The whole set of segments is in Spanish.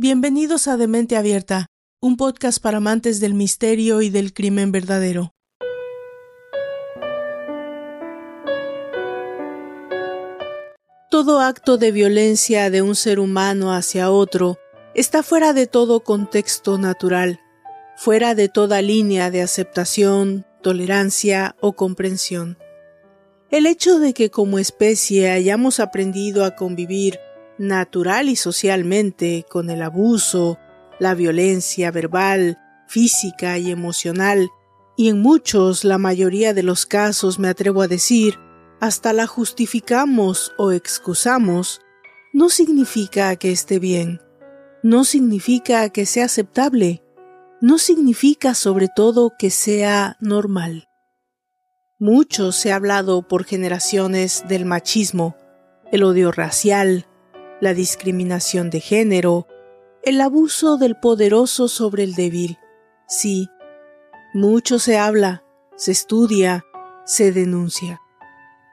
Bienvenidos a Demente Abierta, un podcast para amantes del misterio y del crimen verdadero. Todo acto de violencia de un ser humano hacia otro está fuera de todo contexto natural, fuera de toda línea de aceptación, tolerancia o comprensión. El hecho de que como especie hayamos aprendido a convivir natural y socialmente con el abuso, la violencia verbal, física y emocional, y en muchos, la mayoría de los casos, me atrevo a decir, hasta la justificamos o excusamos, no significa que esté bien, no significa que sea aceptable, no significa sobre todo que sea normal. Mucho se ha hablado por generaciones del machismo, el odio racial, la discriminación de género, el abuso del poderoso sobre el débil. Sí, mucho se habla, se estudia, se denuncia.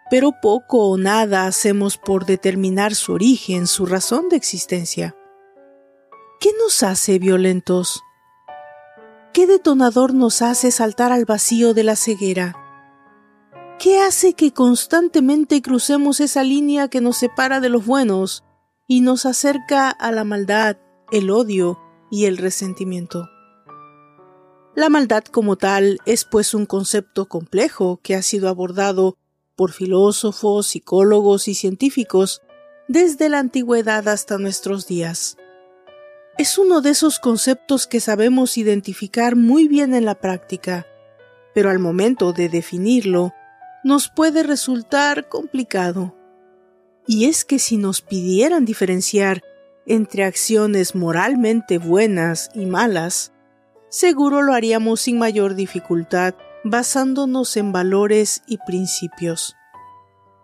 Pero poco o nada hacemos por determinar su origen, su razón de existencia. ¿Qué nos hace violentos? ¿Qué detonador nos hace saltar al vacío de la ceguera? ¿Qué hace que constantemente crucemos esa línea que nos separa de los buenos y nos acerca a la maldad, el odio y el resentimiento. La maldad como tal es pues un concepto complejo que ha sido abordado por filósofos, psicólogos y científicos desde la antigüedad hasta nuestros días. Es uno de esos conceptos que sabemos identificar muy bien en la práctica, pero al momento de definirlo nos puede resultar complicado. Y es que si nos pidieran diferenciar entre acciones moralmente buenas y malas, seguro lo haríamos sin mayor dificultad basándonos en valores y principios.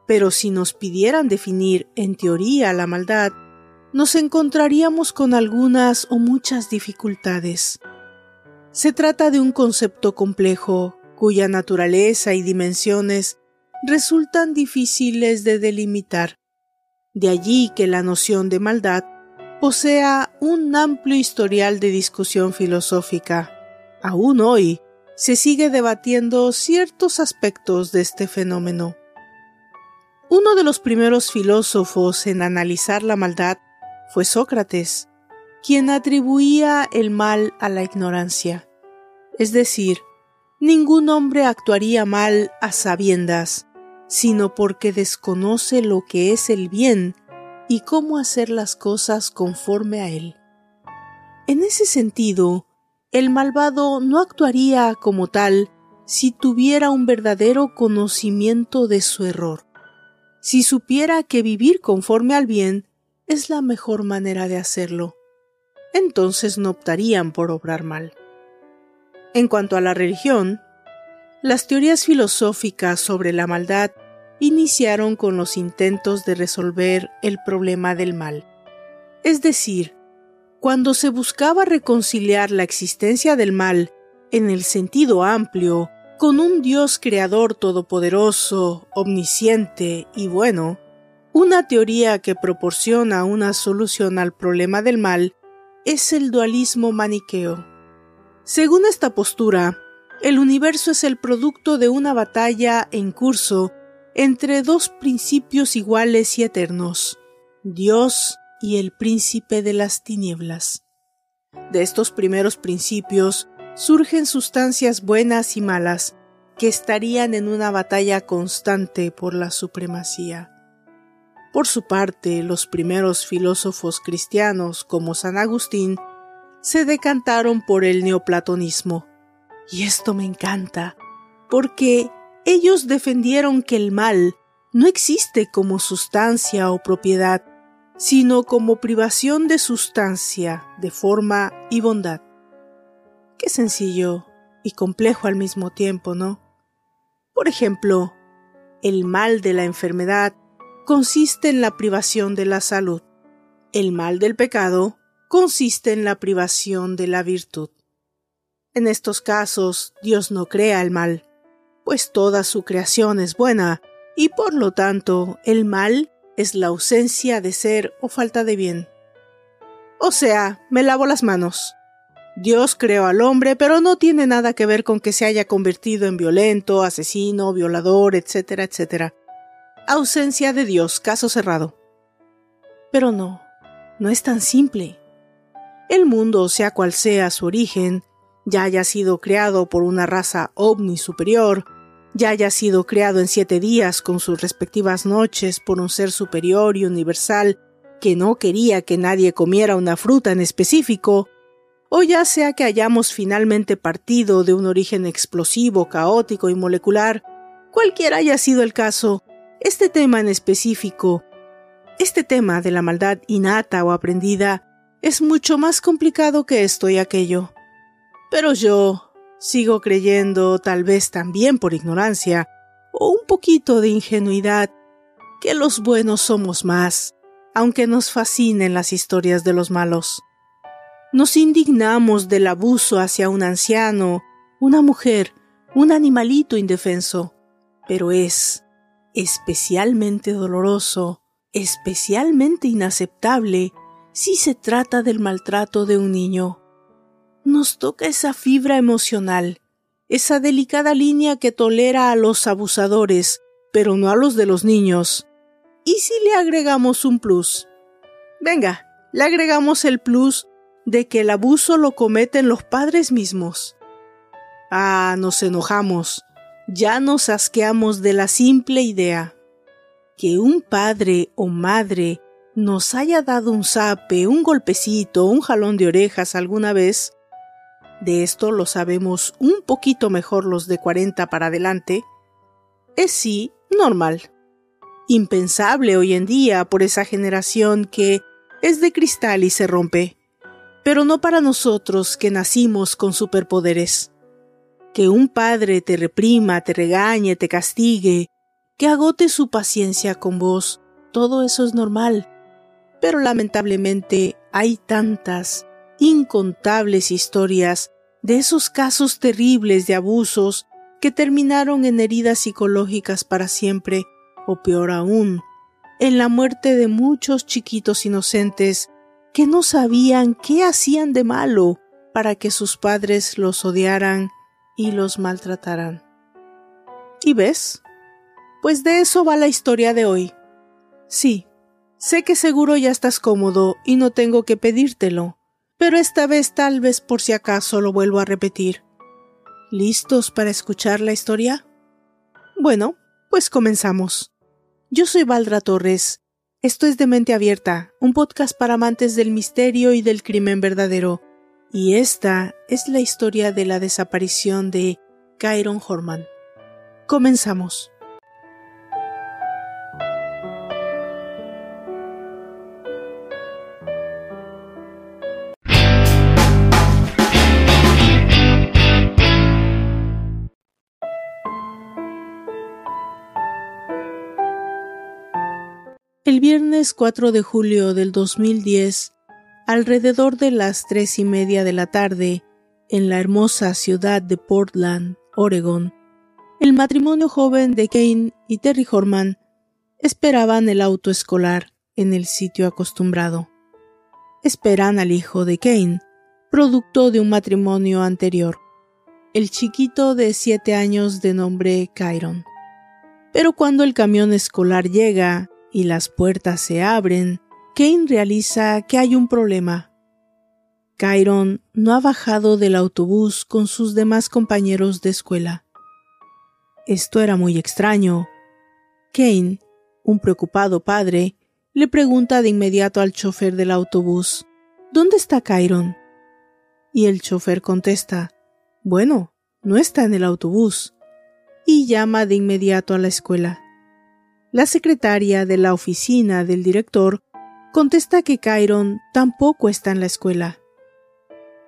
Pero si nos pidieran definir en teoría la maldad, nos encontraríamos con algunas o muchas dificultades. Se trata de un concepto complejo cuya naturaleza y dimensiones resultan difíciles de delimitar. De allí que la noción de maldad posea un amplio historial de discusión filosófica. Aún hoy se sigue debatiendo ciertos aspectos de este fenómeno. Uno de los primeros filósofos en analizar la maldad fue Sócrates, quien atribuía el mal a la ignorancia. Es decir, ningún hombre actuaría mal a sabiendas, sino porque desconoce lo que es el bien y cómo hacer las cosas conforme a él. En ese sentido, el malvado no actuaría como tal si tuviera un verdadero conocimiento de su error, si supiera que vivir conforme al bien es la mejor manera de hacerlo, entonces no optarían por obrar mal. En cuanto a la religión, las teorías filosóficas sobre la maldad iniciaron con los intentos de resolver el problema del mal. Es decir, cuando se buscaba reconciliar la existencia del mal en el sentido amplio con un Dios creador todopoderoso, omnisciente y bueno, una teoría que proporciona una solución al problema del mal es el dualismo maniqueo. Según esta postura, el universo es el producto de una batalla en curso entre dos principios iguales y eternos, Dios y el príncipe de las tinieblas. De estos primeros principios surgen sustancias buenas y malas que estarían en una batalla constante por la supremacía. Por su parte, los primeros filósofos cristianos, como San Agustín, se decantaron por el neoplatonismo. Y esto me encanta, porque ellos defendieron que el mal no existe como sustancia o propiedad, sino como privación de sustancia, de forma y bondad. Qué sencillo y complejo al mismo tiempo, ¿no? Por ejemplo, el mal de la enfermedad consiste en la privación de la salud. El mal del pecado consiste en la privación de la virtud. En estos casos, Dios no crea el mal, pues toda su creación es buena, y por lo tanto el mal es la ausencia de ser o falta de bien. O sea, me lavo las manos. Dios creó al hombre, pero no tiene nada que ver con que se haya convertido en violento, asesino, violador, etcétera, etcétera. Ausencia de Dios, caso cerrado. Pero no, no es tan simple. El mundo, sea cual sea su origen, ya haya sido creado por una raza ovni superior, ya haya sido creado en siete días con sus respectivas noches por un ser superior y universal que no quería que nadie comiera una fruta en específico, o ya sea que hayamos finalmente partido de un origen explosivo, caótico y molecular, cualquiera haya sido el caso, este tema en específico, este tema de la maldad innata o aprendida, es mucho más complicado que esto y aquello. Pero yo sigo creyendo, tal vez también por ignorancia, o un poquito de ingenuidad, que los buenos somos más, aunque nos fascinen las historias de los malos. Nos indignamos del abuso hacia un anciano, una mujer, un animalito indefenso, pero es especialmente doloroso, especialmente inaceptable si se trata del maltrato de un niño. Nos toca esa fibra emocional, esa delicada línea que tolera a los abusadores, pero no a los de los niños. ¿Y si le agregamos un plus? Venga, le agregamos el plus de que el abuso lo cometen los padres mismos. Ah, nos enojamos, ya nos asqueamos de la simple idea. Que un padre o madre nos haya dado un zape, un golpecito, un jalón de orejas alguna vez, de esto lo sabemos un poquito mejor los de 40 para adelante, es sí normal. Impensable hoy en día por esa generación que es de cristal y se rompe, pero no para nosotros que nacimos con superpoderes. Que un padre te reprima, te regañe, te castigue, que agote su paciencia con vos, todo eso es normal. Pero lamentablemente hay tantas, incontables historias de esos casos terribles de abusos que terminaron en heridas psicológicas para siempre, o peor aún, en la muerte de muchos chiquitos inocentes que no sabían qué hacían de malo para que sus padres los odiaran y los maltrataran. ¿Y ves? Pues de eso va la historia de hoy. Sí, sé que seguro ya estás cómodo y no tengo que pedírtelo, pero esta vez tal vez por si acaso lo vuelvo a repetir. ¿Listos para escuchar la historia? Bueno, pues comenzamos. Yo soy Valdra Torres. Esto es de Mente Abierta, un podcast para amantes del misterio y del crimen verdadero. Y esta es la historia de la desaparición de Kyron Horman. Comenzamos. Viernes 4 de julio del 2010, alrededor de las tres y media de la tarde, en la hermosa ciudad de Portland, Oregon, el matrimonio joven de Kane y Terry Horman esperaban el auto escolar en el sitio acostumbrado. Esperan al hijo de Kane, producto de un matrimonio anterior, el chiquito de siete años de nombre Kyron. Pero cuando el camión escolar llega y las puertas se abren, Kane realiza que hay un problema. Kyron no ha bajado del autobús con sus demás compañeros de escuela. Esto era muy extraño. Kane, un preocupado padre, le pregunta de inmediato al chofer del autobús, ¿Dónde está Kyron? Y el chofer contesta, Bueno, no está en el autobús. Y llama de inmediato a la escuela. La secretaria de la oficina del director contesta que Kyron tampoco está en la escuela.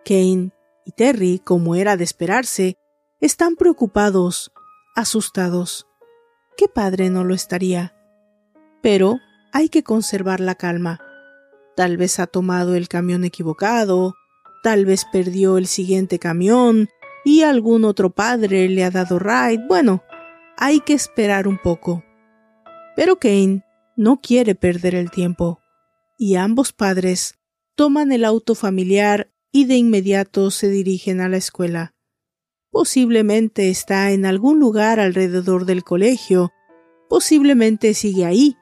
Kane y Terry, como era de esperarse, están preocupados, asustados. ¿Qué padre no lo estaría? Pero hay que conservar la calma. Tal vez ha tomado el camión equivocado, tal vez perdió el siguiente camión y algún otro padre le ha dado ride. Bueno, hay que esperar un poco. Pero Kane no quiere perder el tiempo, y ambos padres toman el auto familiar y de inmediato se dirigen a la escuela. Posiblemente está en algún lugar alrededor del colegio, posiblemente sigue ahí,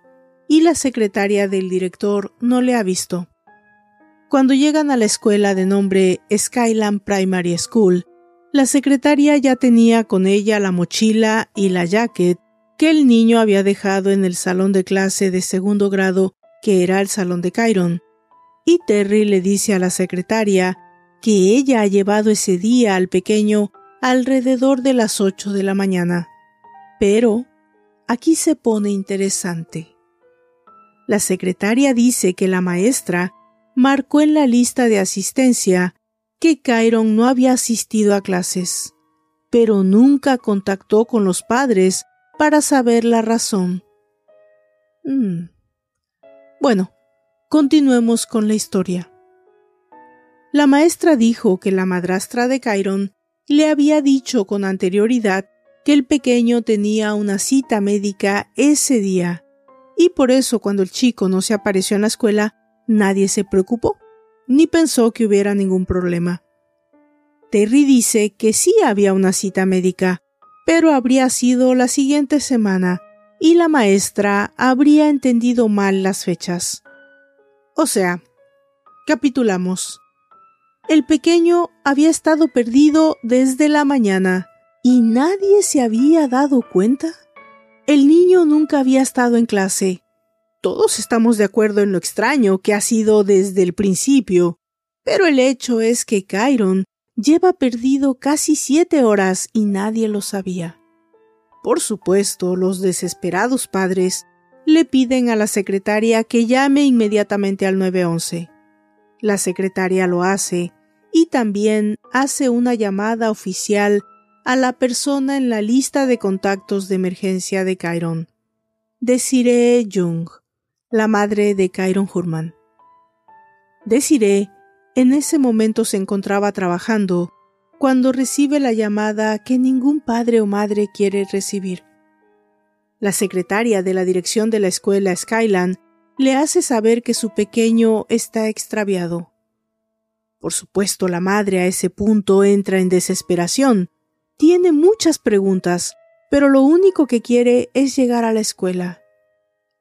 y la secretaria del director no le ha visto. Cuando llegan a la escuela de nombre Skyland Primary School, la secretaria ya tenía con ella la mochila y la jacket que el niño había dejado en el salón de clase de segundo grado, que era el salón de Kyron. Y Terry le dice a la secretaria que ella ha llevado ese día al pequeño alrededor de las ocho de la mañana. Pero aquí se pone interesante. La secretaria dice que la maestra marcó en la lista de asistencia que Kyron no había asistido a clases, pero nunca contactó con los padres para saber la razón. Mm. Bueno, continuemos con la historia. La maestra dijo que la madrastra de Kyron le había dicho con anterioridad que el pequeño tenía una cita médica ese día, y por eso cuando el chico no se apareció en la escuela, nadie se preocupó ni pensó que hubiera ningún problema. Terry dice que sí había una cita médica, pero habría sido la siguiente semana y la maestra habría entendido mal las fechas. O sea, capitulamos. El pequeño había estado perdido desde la mañana y nadie se había dado cuenta. El niño nunca había estado en clase todos estamos de acuerdo en lo extraño que ha sido desde el principio, pero el hecho es que Kyron lleva perdido casi siete horas y nadie lo sabía. Por supuesto, los desesperados padres le piden a la secretaria que llame inmediatamente al 911. La secretaria lo hace y también hace una llamada oficial a la persona en la lista de contactos de emergencia de Kyron, Desiree Jung la madre de Kyron Hurman. Desiree en ese momento se encontraba trabajando cuando recibe la llamada que ningún padre o madre quiere recibir. La secretaria de la dirección de la escuela Skyland le hace saber que su pequeño está extraviado. Por supuesto, la madre a ese punto entra en desesperación. Tiene muchas preguntas, pero lo único que quiere es llegar a la escuela.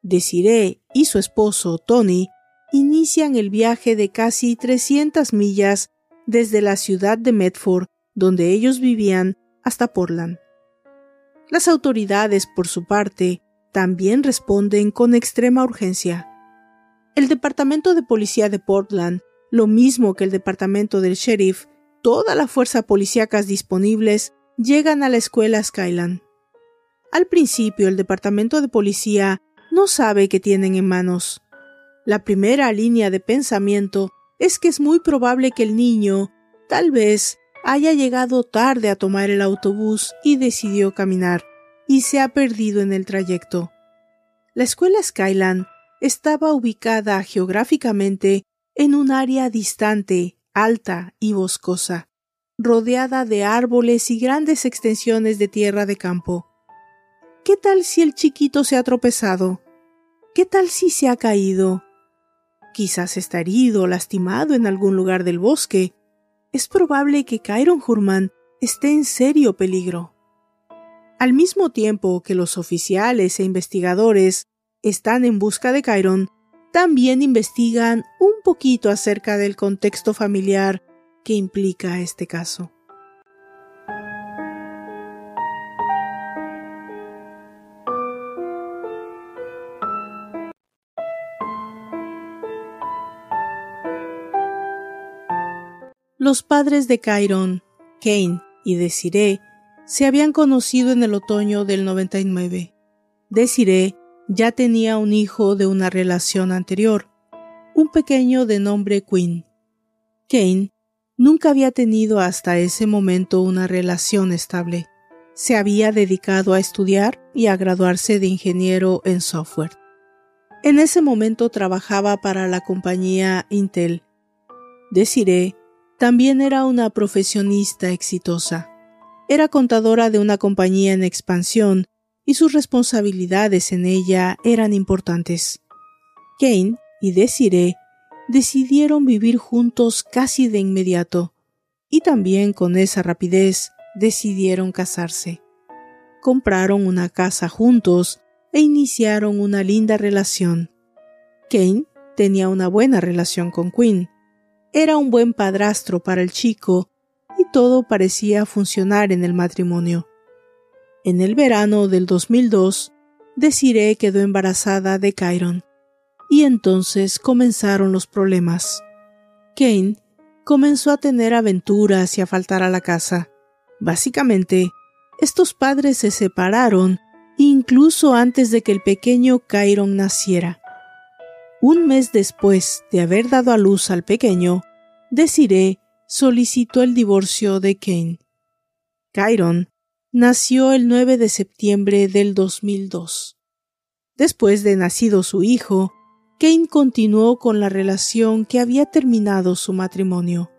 Desiree y su esposo Tony inician el viaje de casi 300 millas desde la ciudad de Medford, donde ellos vivían, hasta Portland. Las autoridades, por su parte, también responden con extrema urgencia. El Departamento de Policía de Portland, lo mismo que el Departamento del Sheriff, toda la fuerza policíacas disponibles llegan a la escuela Skyland. Al principio, el Departamento de Policía no sabe qué tienen en manos. La primera línea de pensamiento es que es muy probable que el niño, tal vez, haya llegado tarde a tomar el autobús y decidió caminar, y se ha perdido en el trayecto. La escuela Skyland estaba ubicada geográficamente en un área distante, alta y boscosa, rodeada de árboles y grandes extensiones de tierra de campo. ¿Qué tal si el chiquito se ha tropezado? ¿Qué tal si se ha caído? Quizás está herido o lastimado en algún lugar del bosque. Es probable que Kyron Hurman esté en serio peligro. Al mismo tiempo que los oficiales e investigadores están en busca de Kyron, también investigan un poquito acerca del contexto familiar que implica este caso. Los padres de Kyron, Kane y Desiree se habían conocido en el otoño del 99. Desiree ya tenía un hijo de una relación anterior, un pequeño de nombre Quinn. Kane nunca había tenido hasta ese momento una relación estable. Se había dedicado a estudiar y a graduarse de ingeniero en software. En ese momento trabajaba para la compañía Intel. Desiree también era una profesionista exitosa. Era contadora de una compañía en expansión y sus responsabilidades en ella eran importantes. Kane y Desiree decidieron vivir juntos casi de inmediato, y también con esa rapidez decidieron casarse. Compraron una casa juntos e iniciaron una linda relación. Kane tenía una buena relación con Quinn. Era un buen padrastro para el chico y todo parecía funcionar en el matrimonio. En el verano del 2002, Desiree quedó embarazada de Kyron. Y entonces comenzaron los problemas. Kane comenzó a tener aventuras y a faltar a la casa. Básicamente, estos padres se separaron incluso antes de que el pequeño Kyron naciera. Un mes después de haber dado a luz al pequeño, Desiree solicitó el divorcio de Kane. Kyron nació el 9 de septiembre del 2002. Después de nacido su hijo, Kane continuó con la relación que había terminado su matrimonio.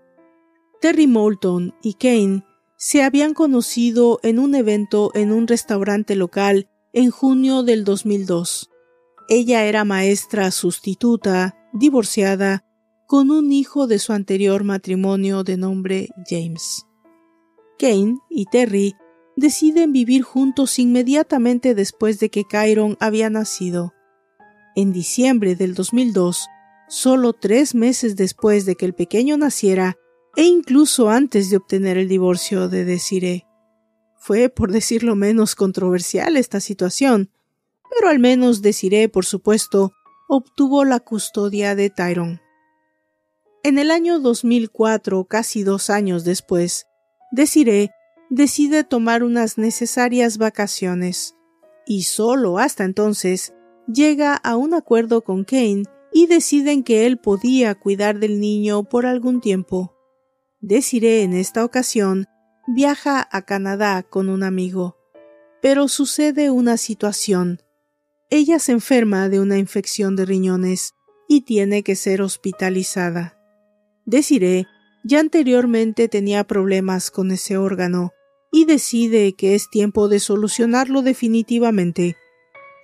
Terry Moulton y Kane se habían conocido en un evento en un restaurante local en junio del 2002. Ella era maestra sustituta, divorciada, con un hijo de su anterior matrimonio de nombre James. Kane y Terry deciden vivir juntos inmediatamente después de que Kyron había nacido. En diciembre del 2002, solo tres meses después de que el pequeño naciera, e incluso antes de obtener el divorcio de Desiree. Fue, por decirlo menos, controversial esta situación, pero al menos Desiree, por supuesto, obtuvo la custodia de Tyrone. En el año 2004, casi dos años después, Desiree decide tomar unas necesarias vacaciones, y solo hasta entonces llega a un acuerdo con Kane y deciden que él podía cuidar del niño por algún tiempo. Desiree en esta ocasión viaja a Canadá con un amigo, pero sucede una situación. Ella se enferma de una infección de riñones y tiene que ser hospitalizada. Desiree ya anteriormente tenía problemas con ese órgano y decide que es tiempo de solucionarlo definitivamente.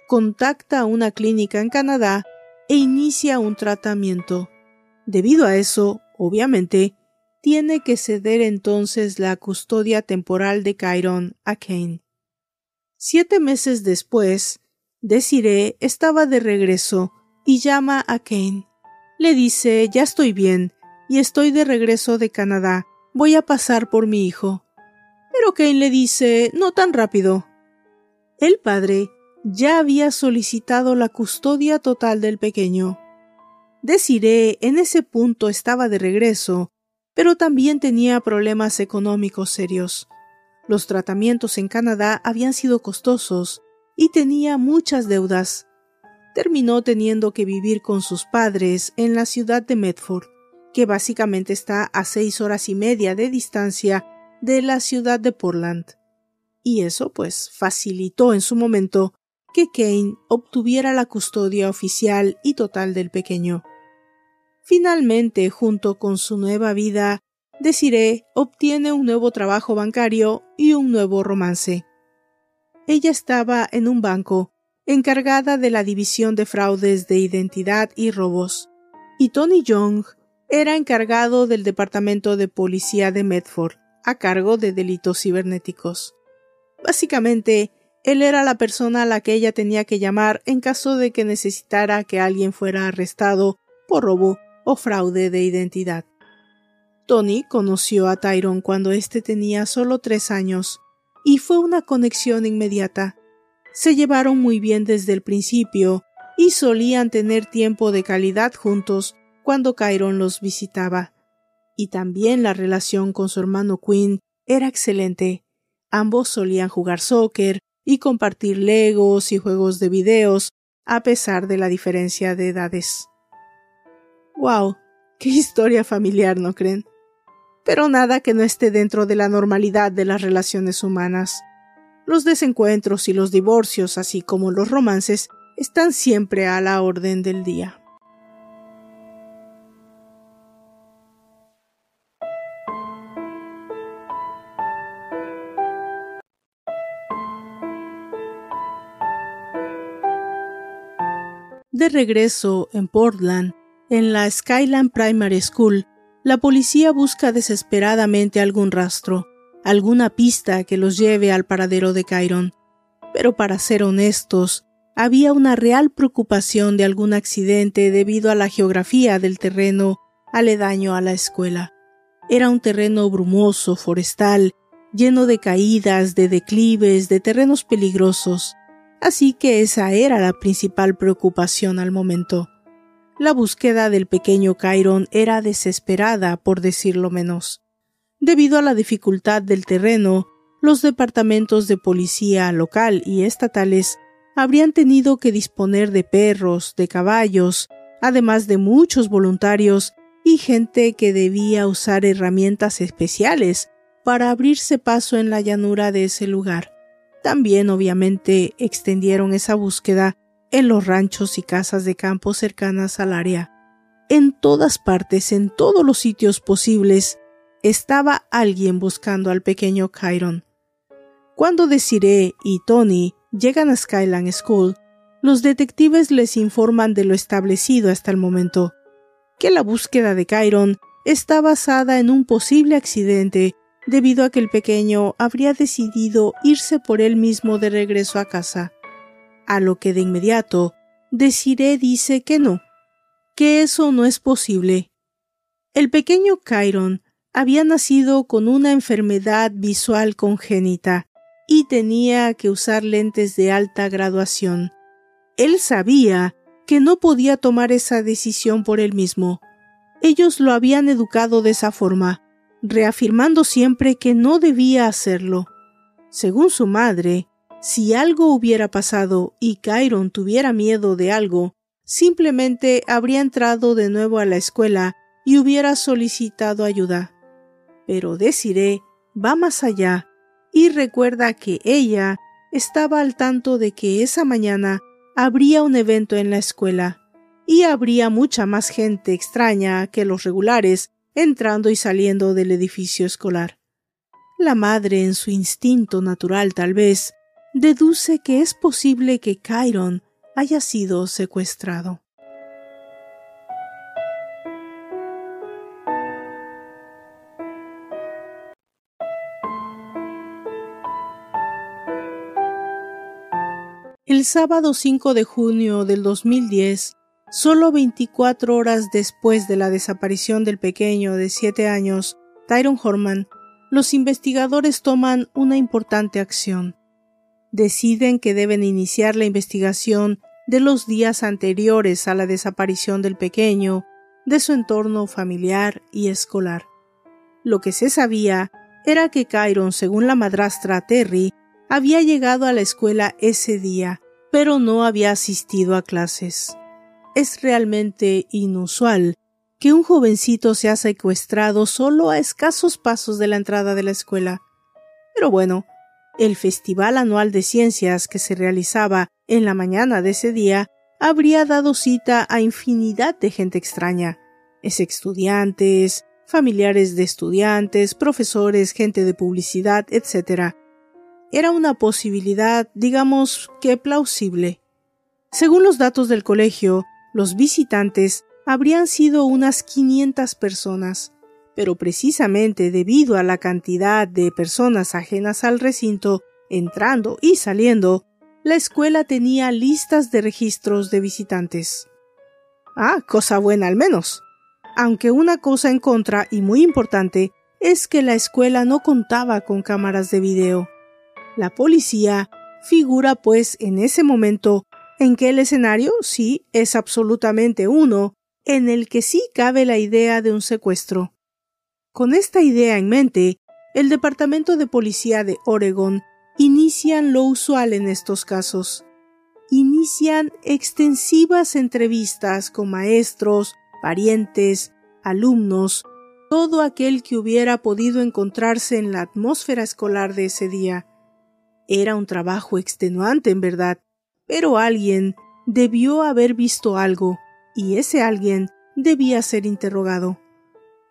Contacta a una clínica en Canadá e inicia un tratamiento. Debido a eso, obviamente, tiene que ceder entonces la custodia temporal de Chiron a Kane. Siete meses después, Desiree estaba de regreso y llama a Kane. Le dice ya estoy bien y estoy de regreso de Canadá. Voy a pasar por mi hijo. Pero Kane le dice no tan rápido. El padre ya había solicitado la custodia total del pequeño. Desiree en ese punto estaba de regreso pero también tenía problemas económicos serios. Los tratamientos en Canadá habían sido costosos y tenía muchas deudas. Terminó teniendo que vivir con sus padres en la ciudad de Medford, que básicamente está a seis horas y media de distancia de la ciudad de Portland. Y eso pues facilitó en su momento que Kane obtuviera la custodia oficial y total del pequeño. Finalmente, junto con su nueva vida, Desiree obtiene un nuevo trabajo bancario y un nuevo romance. Ella estaba en un banco, encargada de la división de fraudes de identidad y robos, y Tony Young era encargado del departamento de policía de Medford, a cargo de delitos cibernéticos. Básicamente, él era la persona a la que ella tenía que llamar en caso de que necesitara que alguien fuera arrestado por robo o fraude de identidad. Tony conoció a Tyrone cuando éste tenía solo tres años, y fue una conexión inmediata. Se llevaron muy bien desde el principio, y solían tener tiempo de calidad juntos cuando Kyron los visitaba. Y también la relación con su hermano Quinn era excelente. Ambos solían jugar soccer y compartir legos y juegos de videos, a pesar de la diferencia de edades. ¡Wow! ¡Qué historia familiar, ¿no creen? Pero nada que no esté dentro de la normalidad de las relaciones humanas. Los desencuentros y los divorcios, así como los romances, están siempre a la orden del día. De regreso en Portland, En la Skyland Primary School, la policía busca desesperadamente algún rastro, alguna pista que los lleve al paradero de Kyron. Pero para ser honestos, había una real preocupación de algún accidente debido a la geografía del terreno aledaño a la escuela. Era un terreno brumoso, forestal, lleno de caídas, de declives, de terrenos peligrosos, así que esa era la principal preocupación al momento. La búsqueda del pequeño Chiron era desesperada, por decirlo menos. Debido a la dificultad del terreno, los departamentos de policía local y estatales habrían tenido que disponer de perros, de caballos, además de muchos voluntarios y gente que debía usar herramientas especiales para abrirse paso en la llanura de ese lugar. También obviamente extendieron esa búsqueda en los ranchos y casas de campo cercanas al área. En todas partes, en todos los sitios posibles, estaba alguien buscando al pequeño Chiron. Cuando Desiree y Tony llegan a Skyland School, los detectives les informan de lo establecido hasta el momento, que la búsqueda de Chiron está basada en un posible accidente debido a que el pequeño habría decidido irse por él mismo de regreso a casa. A lo que de inmediato Desiree dice que no, que eso no es posible. El pequeño Chiron había nacido con una enfermedad visual congénita y tenía que usar lentes de alta graduación. Él sabía que no podía tomar esa decisión por él mismo. Ellos lo habían educado de esa forma, reafirmando siempre que no debía hacerlo. Según su madre, si algo hubiera pasado y Chiron tuviera miedo de algo, simplemente habría entrado de nuevo a la escuela y hubiera solicitado ayuda. Pero Desiree va más allá y recuerda que ella estaba al tanto de que esa mañana habría un evento en la escuela y habría mucha más gente extraña que los regulares entrando y saliendo del edificio escolar. La madre, en su instinto natural tal vez, deduce que es posible que Chiron haya sido secuestrado. El sábado 5 de junio del 2010, solo 24 horas después de la desaparición del pequeño de 7 años, Tyron Horman, los investigadores toman una importante acción. Deciden que deben iniciar la investigación de los días anteriores a la desaparición del pequeño, de su entorno familiar y escolar. Lo que se sabía era que Chiron, según la madrastra Terry, había llegado a la escuela ese día pero no había asistido a clases. Es realmente inusual que un jovencito sea secuestrado solo a escasos pasos de la entrada de la escuela. Pero bueno, el festival anual de ciencias que se realizaba en la mañana de ese día habría dado cita a infinidad de gente extraña, es estudiantes, familiares de estudiantes, profesores, gente de publicidad, etc era una posibilidad, digamos que plausible. Según los datos del colegio, los visitantes habrían sido unas 500 personas, pero precisamente debido a la cantidad de personas ajenas al recinto entrando y saliendo, la escuela tenía listas de registros de visitantes. Ah, cosa buena al menos. Aunque una cosa en contra y muy importante es que la escuela no contaba con cámaras de video. La policía figura pues en ese momento en que el escenario sí es absolutamente uno en el que sí cabe la idea de un secuestro. Con esta idea en mente, el Departamento de Policía de Oregon inician lo usual en estos casos. Inician extensivas entrevistas con maestros, parientes, alumnos, todo aquel que hubiera podido encontrarse en la atmósfera escolar de ese día. Era un trabajo extenuante, en verdad, pero alguien debió haber visto algo, y ese alguien debía ser interrogado.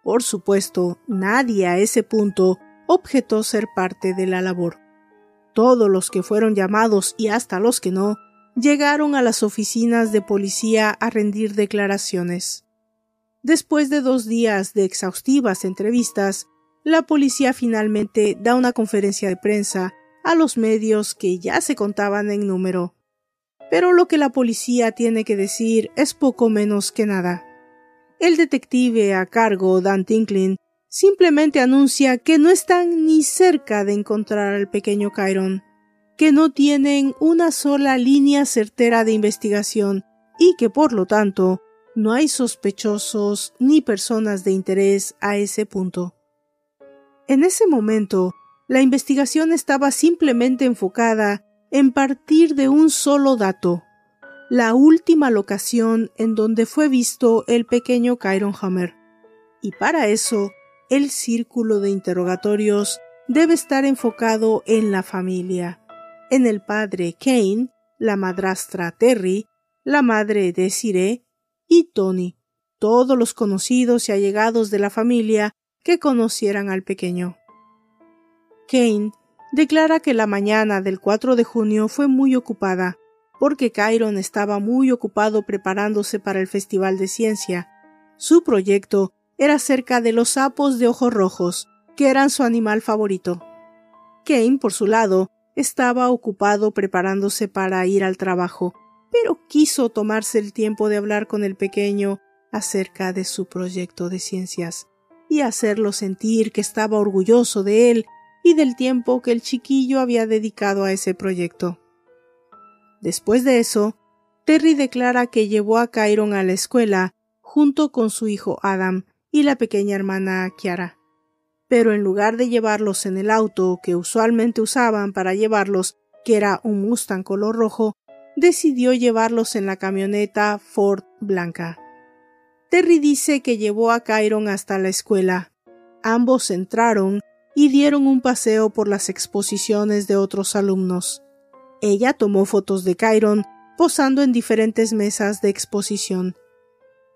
Por supuesto, nadie a ese punto objetó ser parte de la labor. Todos los que fueron llamados y hasta los que no, llegaron a las oficinas de policía a rendir declaraciones. Después de dos días de exhaustivas entrevistas, la policía finalmente da una conferencia de prensa a los medios que ya se contaban en número. Pero lo que la policía tiene que decir es poco menos que nada. El detective a cargo, Dan Tinklin, simplemente anuncia que no están ni cerca de encontrar al pequeño Chiron, que no tienen una sola línea certera de investigación y que por lo tanto no hay sospechosos ni personas de interés a ese punto. En ese momento, la investigación estaba simplemente enfocada en partir de un solo dato, la última locación en donde fue visto el pequeño Kyron Hammer. Y para eso, el círculo de interrogatorios debe estar enfocado en la familia, en el padre Kane, la madrastra Terry, la madre Desiree y Tony, todos los conocidos y allegados de la familia que conocieran al pequeño. Kane declara que la mañana del 4 de junio fue muy ocupada, porque Kyron estaba muy ocupado preparándose para el Festival de Ciencia. Su proyecto era acerca de los sapos de ojos rojos, que eran su animal favorito. Kane, por su lado, estaba ocupado preparándose para ir al trabajo, pero quiso tomarse el tiempo de hablar con el pequeño acerca de su proyecto de ciencias y hacerlo sentir que estaba orgulloso de él y del tiempo que el chiquillo había dedicado a ese proyecto. Después de eso, Terry declara que llevó a Kyron a la escuela junto con su hijo Adam y la pequeña hermana Kiara. Pero en lugar de llevarlos en el auto que usualmente usaban para llevarlos, que era un Mustang color rojo, decidió llevarlos en la camioneta Ford blanca. Terry dice que llevó a Kyron hasta la escuela. Ambos entraron y dieron un paseo por las exposiciones de otros alumnos. Ella tomó fotos de Kyron posando en diferentes mesas de exposición.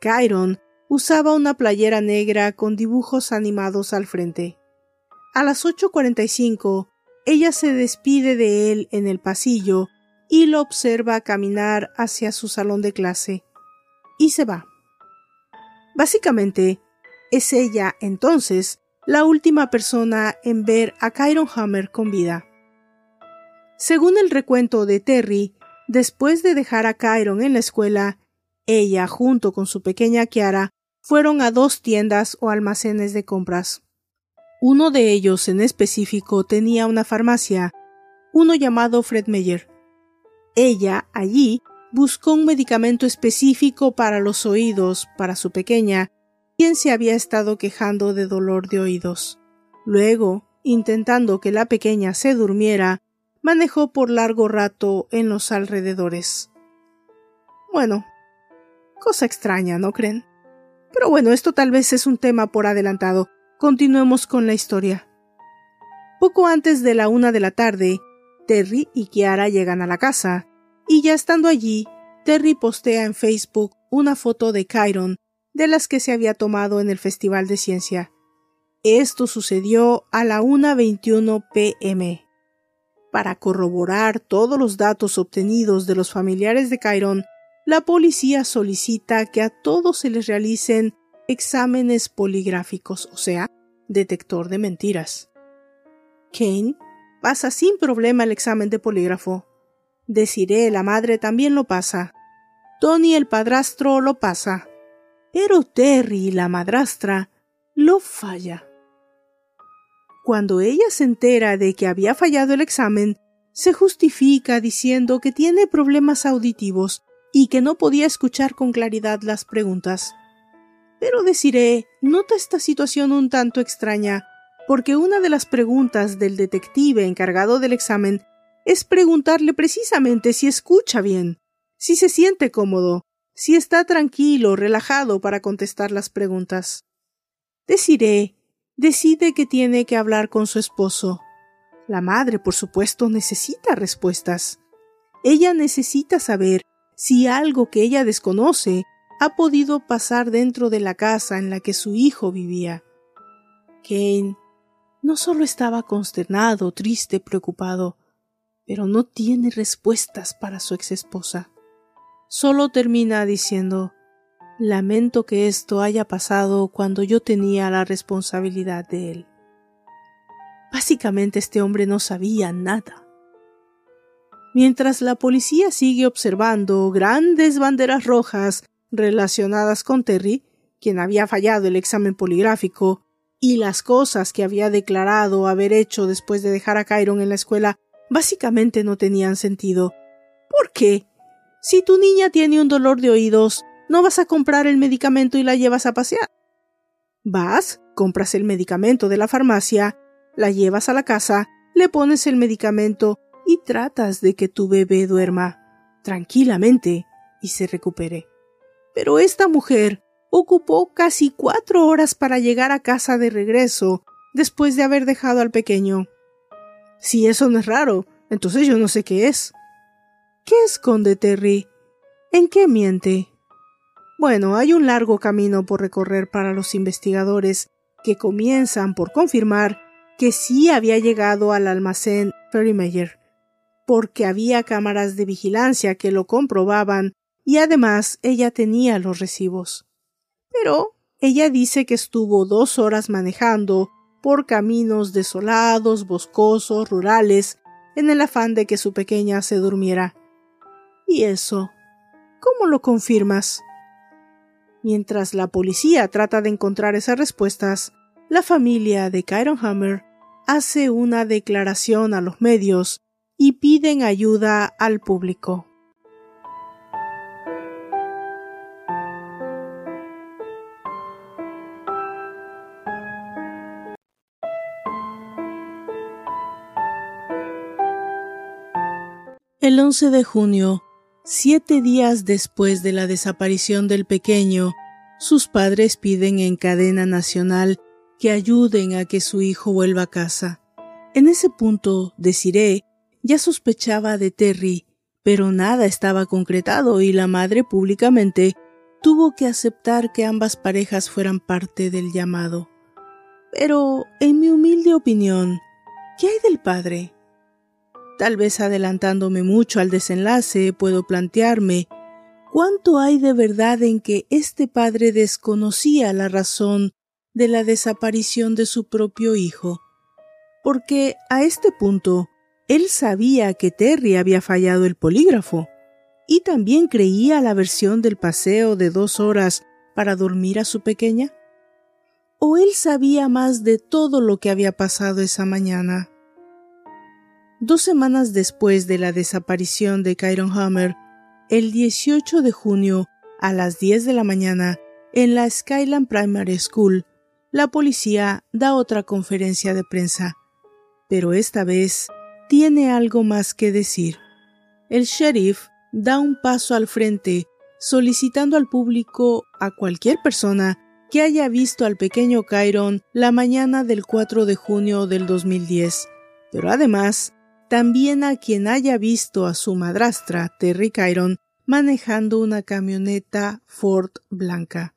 Kyron usaba una playera negra con dibujos animados al frente. A las 8.45, ella se despide de él en el pasillo y lo observa caminar hacia su salón de clase. Y se va. Básicamente, es ella entonces la última persona en ver a Kyron Hammer con vida. Según el recuento de Terry, después de dejar a Kyron en la escuela, ella, junto con su pequeña Kiara, fueron a dos tiendas o almacenes de compras. Uno de ellos en específico tenía una farmacia, uno llamado Fred Meyer. Ella, allí, buscó un medicamento específico para los oídos para su pequeña quien se había estado quejando de dolor de oídos. Luego, intentando que la pequeña se durmiera, manejó por largo rato en los alrededores. Bueno, cosa extraña, ¿no creen? Pero bueno, esto tal vez es un tema por adelantado. Continuemos con la historia. Poco antes de la una de la tarde, Terry y Kiara llegan a la casa, y ya estando allí, Terry postea en Facebook una foto de Kyron de las que se había tomado en el Festival de Ciencia. Esto sucedió a la 1.21 pm. Para corroborar todos los datos obtenidos de los familiares de Chiron, la policía solicita que a todos se les realicen exámenes poligráficos, o sea, detector de mentiras. Kane pasa sin problema el examen de polígrafo. Desiree, la madre, también lo pasa. Tony, el padrastro, lo pasa pero Terry, la madrastra, lo falla. Cuando ella se entera de que había fallado el examen, se justifica diciendo que tiene problemas auditivos y que no podía escuchar con claridad las preguntas. Pero deciré, nota esta situación un tanto extraña, porque una de las preguntas del detective encargado del examen es preguntarle precisamente si escucha bien, si se siente cómodo, si está tranquilo, relajado para contestar las preguntas. Deciré, decide que tiene que hablar con su esposo. La madre, por supuesto, necesita respuestas. Ella necesita saber si algo que ella desconoce ha podido pasar dentro de la casa en la que su hijo vivía. Kane no solo estaba consternado, triste, preocupado, pero no tiene respuestas para su ex esposa solo termina diciendo Lamento que esto haya pasado cuando yo tenía la responsabilidad de él. Básicamente este hombre no sabía nada. Mientras la policía sigue observando grandes banderas rojas relacionadas con Terry, quien había fallado el examen poligráfico, y las cosas que había declarado haber hecho después de dejar a Kyron en la escuela básicamente no tenían sentido. ¿Por qué? Si tu niña tiene un dolor de oídos, no vas a comprar el medicamento y la llevas a pasear. Vas, compras el medicamento de la farmacia, la llevas a la casa, le pones el medicamento y tratas de que tu bebé duerma tranquilamente y se recupere. Pero esta mujer ocupó casi cuatro horas para llegar a casa de regreso después de haber dejado al pequeño. Si eso no es raro, entonces yo no sé qué es. ¿Qué esconde Terry? ¿En qué miente? Bueno, hay un largo camino por recorrer para los investigadores que comienzan por confirmar que sí había llegado al almacén Meyer, porque había cámaras de vigilancia que lo comprobaban y además ella tenía los recibos. Pero ella dice que estuvo dos horas manejando por caminos desolados, boscosos, rurales, en el afán de que su pequeña se durmiera. ¿Y eso? ¿Cómo lo confirmas? Mientras la policía trata de encontrar esas respuestas, la familia de Kyron Hammer hace una declaración a los medios y piden ayuda al público. El 11 de junio, Siete días después de la desaparición del pequeño, sus padres piden en cadena nacional que ayuden a que su hijo vuelva a casa. En ese punto, Desiree ya sospechaba de Terry, pero nada estaba concretado y la madre públicamente tuvo que aceptar que ambas parejas fueran parte del llamado. Pero, en mi humilde opinión, ¿qué hay del padre? Tal vez adelantándome mucho al desenlace, puedo plantearme cuánto hay de verdad en que este padre desconocía la razón de la desaparición de su propio hijo, porque a este punto él sabía que Terry había fallado el polígrafo y también creía la versión del paseo de dos horas para dormir a su pequeña. ¿O él sabía más de todo lo que había pasado esa mañana? Dos semanas después de la desaparición de Kyron Hammer, el 18 de junio a las 10 de la mañana, en la Skyland Primary School, la policía da otra conferencia de prensa, pero esta vez tiene algo más que decir. El sheriff da un paso al frente, solicitando al público, a cualquier persona, que haya visto al pequeño Kyron la mañana del 4 de junio del 2010, pero además también a quien haya visto a su madrastra, Terry Kyron, manejando una camioneta Ford blanca.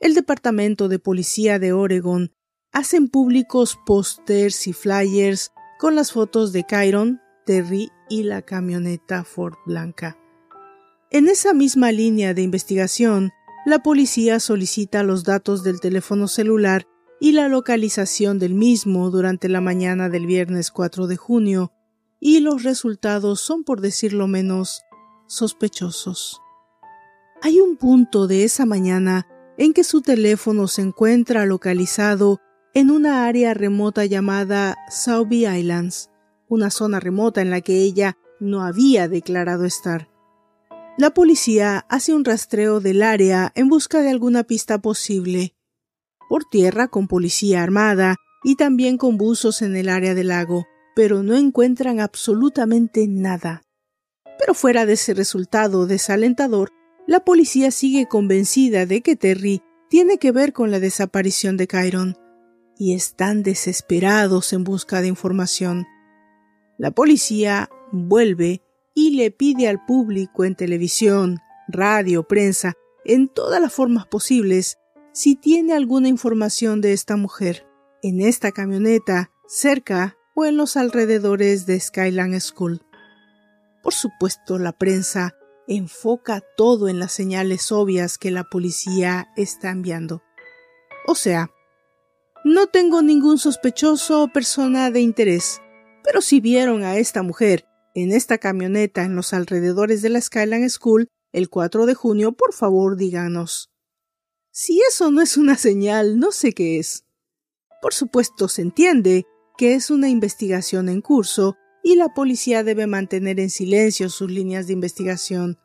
El Departamento de Policía de Oregon hacen públicos pósters y flyers con las fotos de Kyron, Terry y la camioneta Ford blanca. En esa misma línea de investigación, la policía solicita los datos del teléfono celular y la localización del mismo durante la mañana del viernes 4 de junio, y los resultados son, por decirlo menos, sospechosos. Hay un punto de esa mañana en que su teléfono se encuentra localizado en una área remota llamada Sauvie Islands, una zona remota en la que ella no había declarado estar. La policía hace un rastreo del área en busca de alguna pista posible, por tierra con policía armada y también con buzos en el área del lago, pero no encuentran absolutamente nada. Pero fuera de ese resultado desalentador, la policía sigue convencida de que Terry tiene que ver con la desaparición de Kyron, y están desesperados en busca de información. La policía vuelve y le pide al público en televisión, radio, prensa, en todas las formas posibles, si tiene alguna información de esta mujer. En esta camioneta, cerca o en los alrededores de Skyland School. Por supuesto, la prensa enfoca todo en las señales obvias que la policía está enviando. O sea, no tengo ningún sospechoso o persona de interés, pero si vieron a esta mujer en esta camioneta en los alrededores de la Skyline School el 4 de junio, por favor díganos. Si eso no es una señal, no sé qué es. Por supuesto, se entiende que es una investigación en curso y la policía debe mantener en silencio sus líneas de investigación.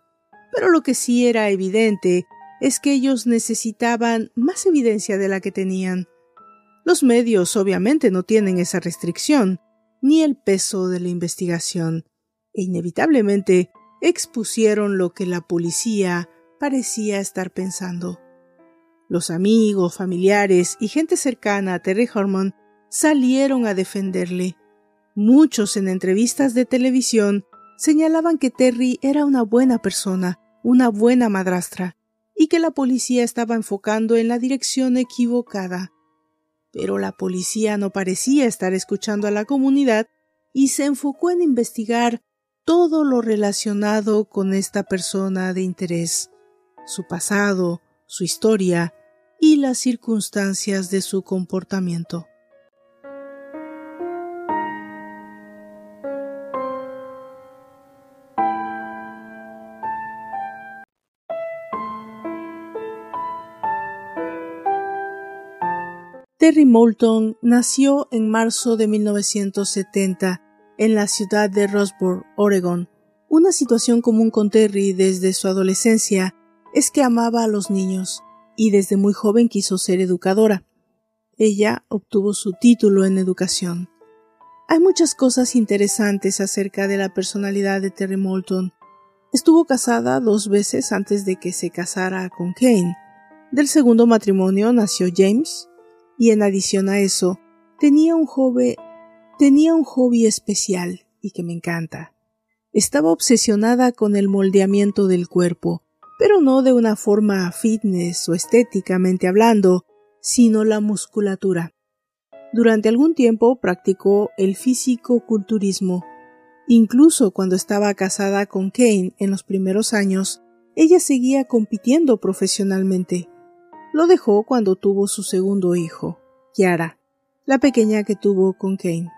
Pero lo que sí era evidente es que ellos necesitaban más evidencia de la que tenían. Los medios obviamente no tienen esa restricción, ni el peso de la investigación, e inevitablemente expusieron lo que la policía parecía estar pensando. Los amigos, familiares y gente cercana a Terry Harmon salieron a defenderle. Muchos en entrevistas de televisión señalaban que Terry era una buena persona, una buena madrastra, y que la policía estaba enfocando en la dirección equivocada. Pero la policía no parecía estar escuchando a la comunidad y se enfocó en investigar todo lo relacionado con esta persona de interés, su pasado, su historia y las circunstancias de su comportamiento. Terry Moulton nació en marzo de 1970 en la ciudad de Rosburg, Oregon. Una situación común con Terry desde su adolescencia es que amaba a los niños y desde muy joven quiso ser educadora. Ella obtuvo su título en educación. Hay muchas cosas interesantes acerca de la personalidad de Terry Moulton. Estuvo casada dos veces antes de que se casara con Kane. Del segundo matrimonio nació James, y en adición a eso, tenía un hobby especial y que me encanta. Estaba obsesionada con el moldeamiento del cuerpo, pero no de una forma fitness o estéticamente hablando, sino la musculatura. Durante algún tiempo practicó el físico-culturismo. Incluso cuando estaba casada con Kane en los primeros años, ella seguía compitiendo profesionalmente. Lo dejó cuando tuvo su segundo hijo, Kiara, la pequeña que tuvo con Kane.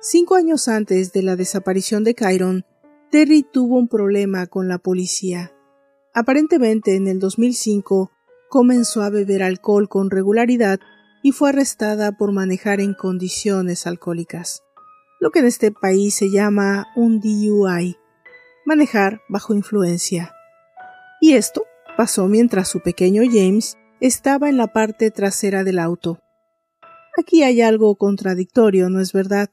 Cinco años antes de la desaparición de Kyron, Terry tuvo un problema con la policía. Aparentemente en el 2005 comenzó a beber alcohol con regularidad y fue arrestada por manejar en condiciones alcohólicas, lo que en este país se llama un DUI, manejar bajo influencia. Y esto pasó mientras su pequeño James estaba en la parte trasera del auto. Aquí hay algo contradictorio, ¿no es verdad?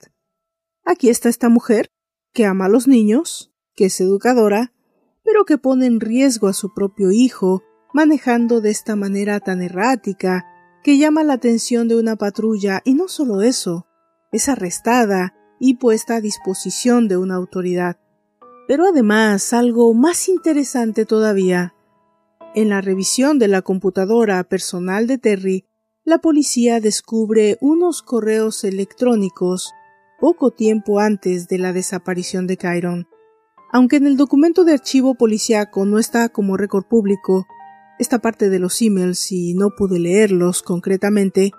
Aquí está esta mujer, que ama a los niños, que es educadora, pero que pone en riesgo a su propio hijo, manejando de esta manera tan errática, que llama la atención de una patrulla y no solo eso, es arrestada y puesta a disposición de una autoridad. Pero además, algo más interesante todavía, en la revisión de la computadora personal de Terry, la policía descubre unos correos electrónicos poco tiempo antes de la desaparición de Chiron. Aunque en el documento de archivo policíaco no está como récord público, esta parte de los emails y no pude leerlos concretamente,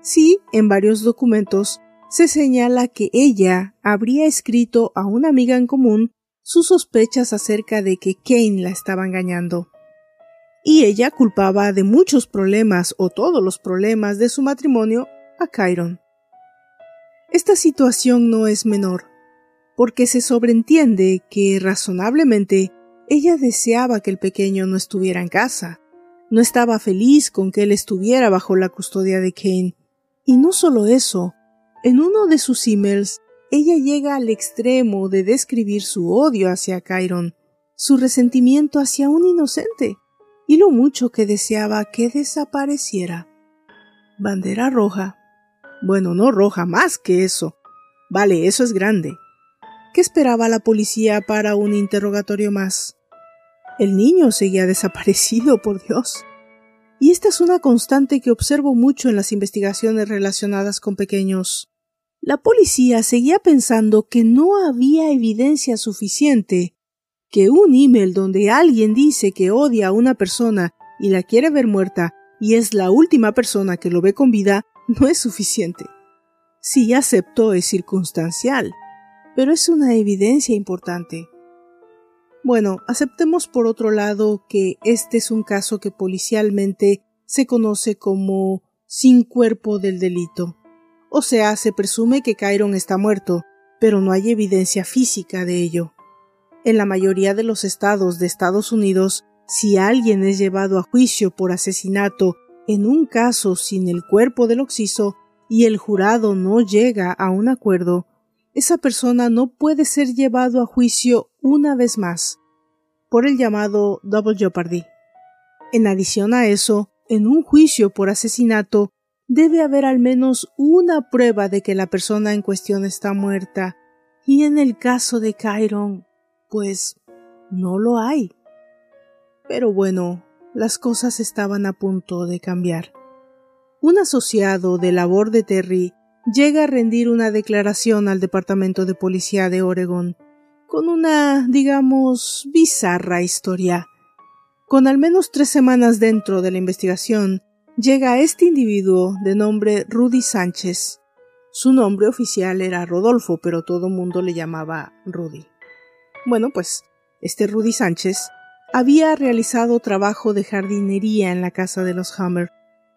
sí en varios documentos se señala que ella habría escrito a una amiga en común sus sospechas acerca de que Kane la estaba engañando. Y ella culpaba de muchos problemas o todos los problemas de su matrimonio a Chiron. Esta situación no es menor, porque se sobreentiende que razonablemente ella deseaba que el pequeño no estuviera en casa, no estaba feliz con que él estuviera bajo la custodia de Kane. Y no solo eso, en uno de sus emails, ella llega al extremo de describir su odio hacia Chiron, su resentimiento hacia un inocente, y lo mucho que deseaba que desapareciera. Bandera roja bueno, no roja, más que eso. Vale, eso es grande. ¿Qué esperaba la policía para un interrogatorio más? El niño seguía desaparecido, por Dios. Y esta es una constante que observo mucho en las investigaciones relacionadas con pequeños. La policía seguía pensando que no había evidencia suficiente que un email donde alguien dice que odia a una persona y la quiere ver muerta y es la última persona que lo ve con vida no es suficiente. Si aceptó es circunstancial, pero es una evidencia importante. Bueno, aceptemos por otro lado que este es un caso que policialmente se conoce como sin cuerpo del delito. O sea, se presume que Kyron está muerto, pero no hay evidencia física de ello. En la mayoría de los estados de Estados Unidos, si alguien es llevado a juicio por asesinato en un caso sin el cuerpo del occiso y el jurado no llega a un acuerdo, esa persona no puede ser llevado a juicio una vez más por el llamado double jeopardy. En adición a eso, en un juicio por asesinato debe haber al menos una prueba de que la persona en cuestión está muerta, y en el caso de Chiron, pues no lo hay. Pero bueno, las cosas estaban a punto de cambiar. Un asociado de labor de Terry llega a rendir una declaración al Departamento de Policía de Oregon, con una, digamos, bizarra historia. Con al menos tres semanas dentro de la investigación, llega este individuo de nombre Rudy Sánchez. Su nombre oficial era Rodolfo, pero todo mundo le llamaba Rudy. Bueno, pues este Rudy Sánchez había realizado trabajo de jardinería en la casa de los Hammer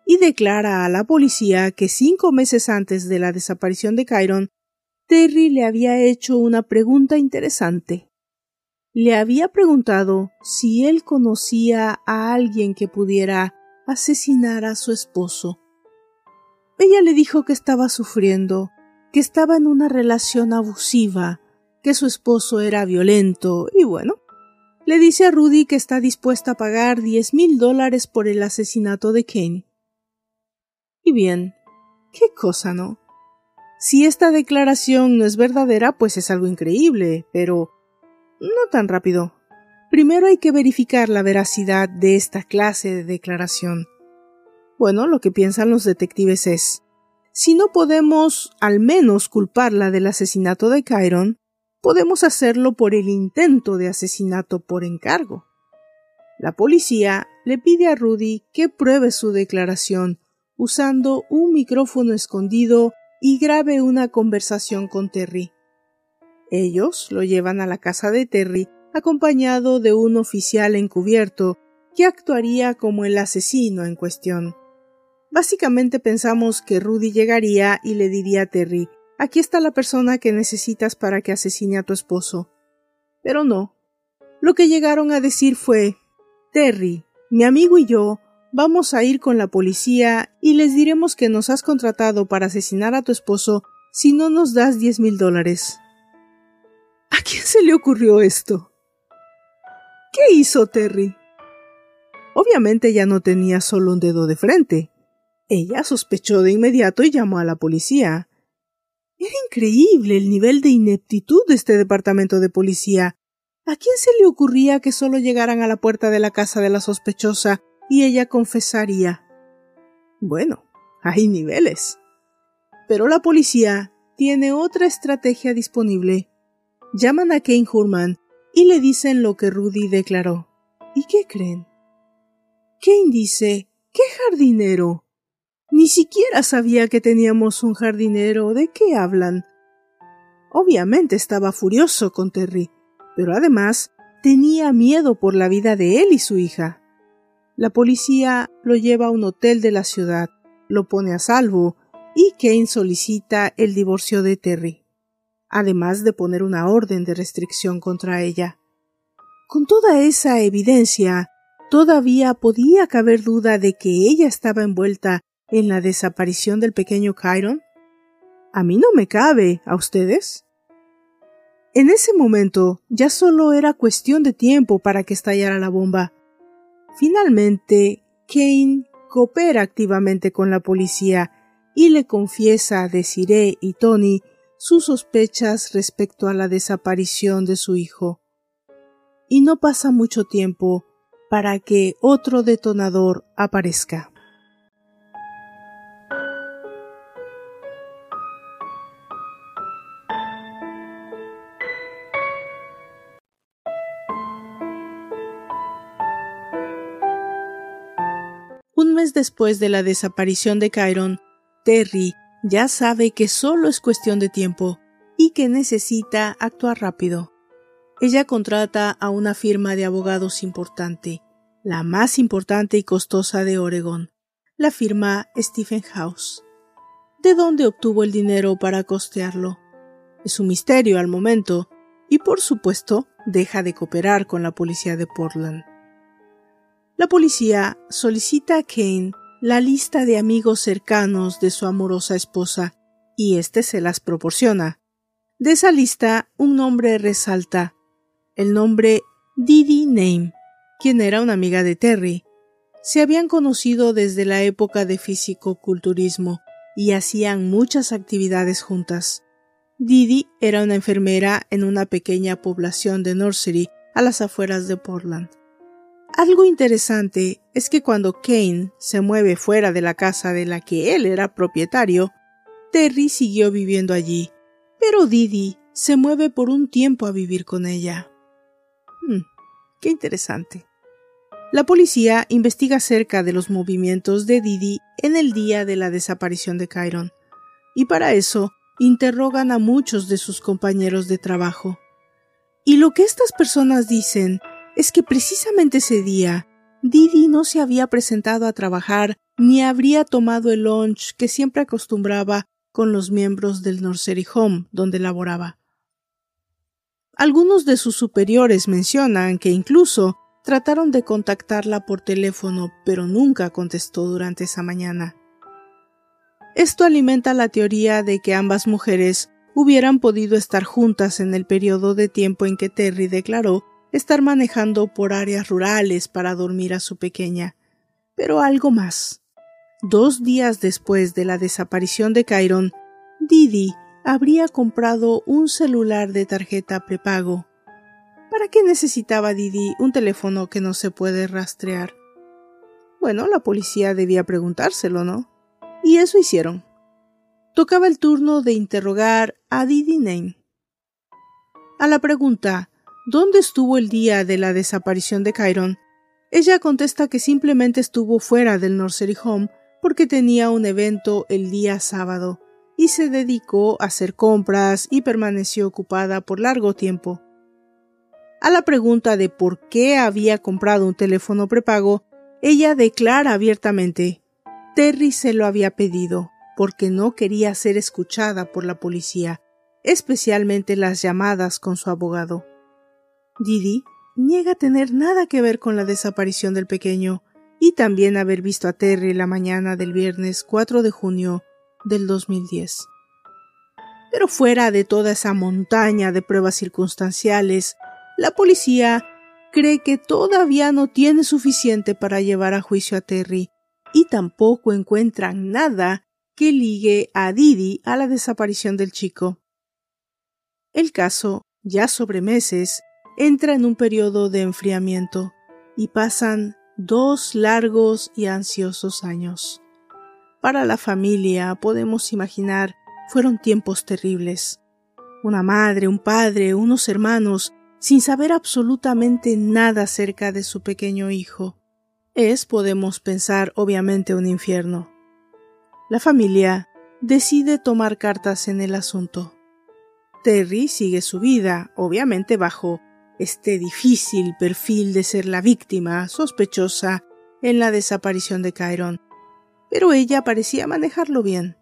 y declara a la policía que cinco meses antes de la desaparición de Kyron, Terry le había hecho una pregunta interesante. Le había preguntado si él conocía a alguien que pudiera asesinar a su esposo. Ella le dijo que estaba sufriendo, que estaba en una relación abusiva, que su esposo era violento y bueno, le dice a Rudy que está dispuesta a pagar diez mil dólares por el asesinato de Kane. Y bien, qué cosa, ¿no? Si esta declaración no es verdadera, pues es algo increíble, pero no tan rápido. Primero hay que verificar la veracidad de esta clase de declaración. Bueno, lo que piensan los detectives es, si no podemos al menos culparla del asesinato de Chiron, podemos hacerlo por el intento de asesinato por encargo. La policía le pide a Rudy que pruebe su declaración usando un micrófono escondido y grabe una conversación con Terry. Ellos lo llevan a la casa de Terry acompañado de un oficial encubierto que actuaría como el asesino en cuestión. Básicamente pensamos que Rudy llegaría y le diría a Terry Aquí está la persona que necesitas para que asesine a tu esposo. Pero no. Lo que llegaron a decir fue Terry, mi amigo y yo vamos a ir con la policía y les diremos que nos has contratado para asesinar a tu esposo si no nos das diez mil dólares. ¿A quién se le ocurrió esto? ¿Qué hizo Terry? Obviamente ya no tenía solo un dedo de frente. Ella sospechó de inmediato y llamó a la policía. Increíble el nivel de ineptitud de este departamento de policía. ¿A quién se le ocurría que solo llegaran a la puerta de la casa de la sospechosa y ella confesaría? Bueno, hay niveles. Pero la policía tiene otra estrategia disponible. Llaman a Kane Hurman y le dicen lo que Rudy declaró. ¿Y qué creen? Kane dice, ¿qué jardinero? Ni siquiera sabía que teníamos un jardinero. ¿De qué hablan? Obviamente estaba furioso con Terry, pero además tenía miedo por la vida de él y su hija. La policía lo lleva a un hotel de la ciudad, lo pone a salvo y Kane solicita el divorcio de Terry además de poner una orden de restricción contra ella. Con toda esa evidencia, todavía podía caber duda de que ella estaba envuelta en la desaparición del pequeño Chiron. A mí no me cabe, ¿a ustedes? En ese momento ya solo era cuestión de tiempo para que estallara la bomba. Finalmente, Kane coopera activamente con la policía y le confiesa a Desiree y Tony sus sospechas respecto a la desaparición de su hijo. Y no pasa mucho tiempo para que otro detonador aparezca. Mes después de la desaparición de Chiron, Terry ya sabe que solo es cuestión de tiempo y que necesita actuar rápido. Ella contrata a una firma de abogados importante, la más importante y costosa de Oregon, la firma Stephen House. ¿De dónde obtuvo el dinero para costearlo? Es un misterio al momento, y por supuesto deja de cooperar con la policía de Portland. La policía solicita a Kane la lista de amigos cercanos de su amorosa esposa y éste se las proporciona. De esa lista, un nombre resalta, el nombre Didi Name, quien era una amiga de Terry. Se habían conocido desde la época de físico-culturismo y hacían muchas actividades juntas. Didi era una enfermera en una pequeña población de Nursery a las afueras de Portland. Algo interesante es que cuando Kane se mueve fuera de la casa de la que él era propietario, Terry siguió viviendo allí, pero Didi se mueve por un tiempo a vivir con ella. Hmm, qué interesante. La policía investiga acerca de los movimientos de Didi en el día de la desaparición de Chiron, y para eso interrogan a muchos de sus compañeros de trabajo. Y lo que estas personas dicen es que precisamente ese día Didi no se había presentado a trabajar ni habría tomado el lunch que siempre acostumbraba con los miembros del Nursery Home donde laboraba. Algunos de sus superiores mencionan que incluso trataron de contactarla por teléfono, pero nunca contestó durante esa mañana. Esto alimenta la teoría de que ambas mujeres hubieran podido estar juntas en el periodo de tiempo en que Terry declaró estar manejando por áreas rurales para dormir a su pequeña. Pero algo más. Dos días después de la desaparición de Chiron, Didi habría comprado un celular de tarjeta prepago. ¿Para qué necesitaba Didi un teléfono que no se puede rastrear? Bueno, la policía debía preguntárselo, ¿no? Y eso hicieron. Tocaba el turno de interrogar a Didi Name. A la pregunta ¿Dónde estuvo el día de la desaparición de Chiron? Ella contesta que simplemente estuvo fuera del Nursery Home porque tenía un evento el día sábado y se dedicó a hacer compras y permaneció ocupada por largo tiempo. A la pregunta de por qué había comprado un teléfono prepago, ella declara abiertamente Terry se lo había pedido porque no quería ser escuchada por la policía, especialmente las llamadas con su abogado. Didi niega tener nada que ver con la desaparición del pequeño y también haber visto a Terry la mañana del viernes 4 de junio del 2010. Pero fuera de toda esa montaña de pruebas circunstanciales, la policía cree que todavía no tiene suficiente para llevar a juicio a Terry y tampoco encuentran nada que ligue a Didi a la desaparición del chico. El caso, ya sobre meses, entra en un periodo de enfriamiento y pasan dos largos y ansiosos años. Para la familia, podemos imaginar, fueron tiempos terribles. Una madre, un padre, unos hermanos, sin saber absolutamente nada acerca de su pequeño hijo. Es, podemos pensar, obviamente un infierno. La familia decide tomar cartas en el asunto. Terry sigue su vida, obviamente bajo este difícil perfil de ser la víctima sospechosa en la desaparición de Chiron, pero ella parecía manejarlo bien.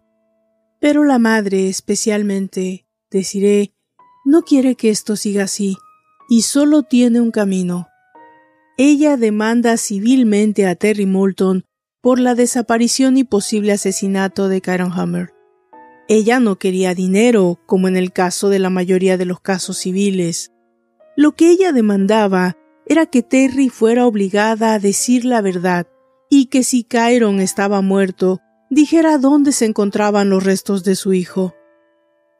Pero la madre especialmente, deciré, no quiere que esto siga así, y solo tiene un camino. Ella demanda civilmente a Terry Moulton por la desaparición y posible asesinato de Chiron Hammer. Ella no quería dinero, como en el caso de la mayoría de los casos civiles. Lo que ella demandaba era que Terry fuera obligada a decir la verdad y que si Chiron estaba muerto, dijera dónde se encontraban los restos de su hijo.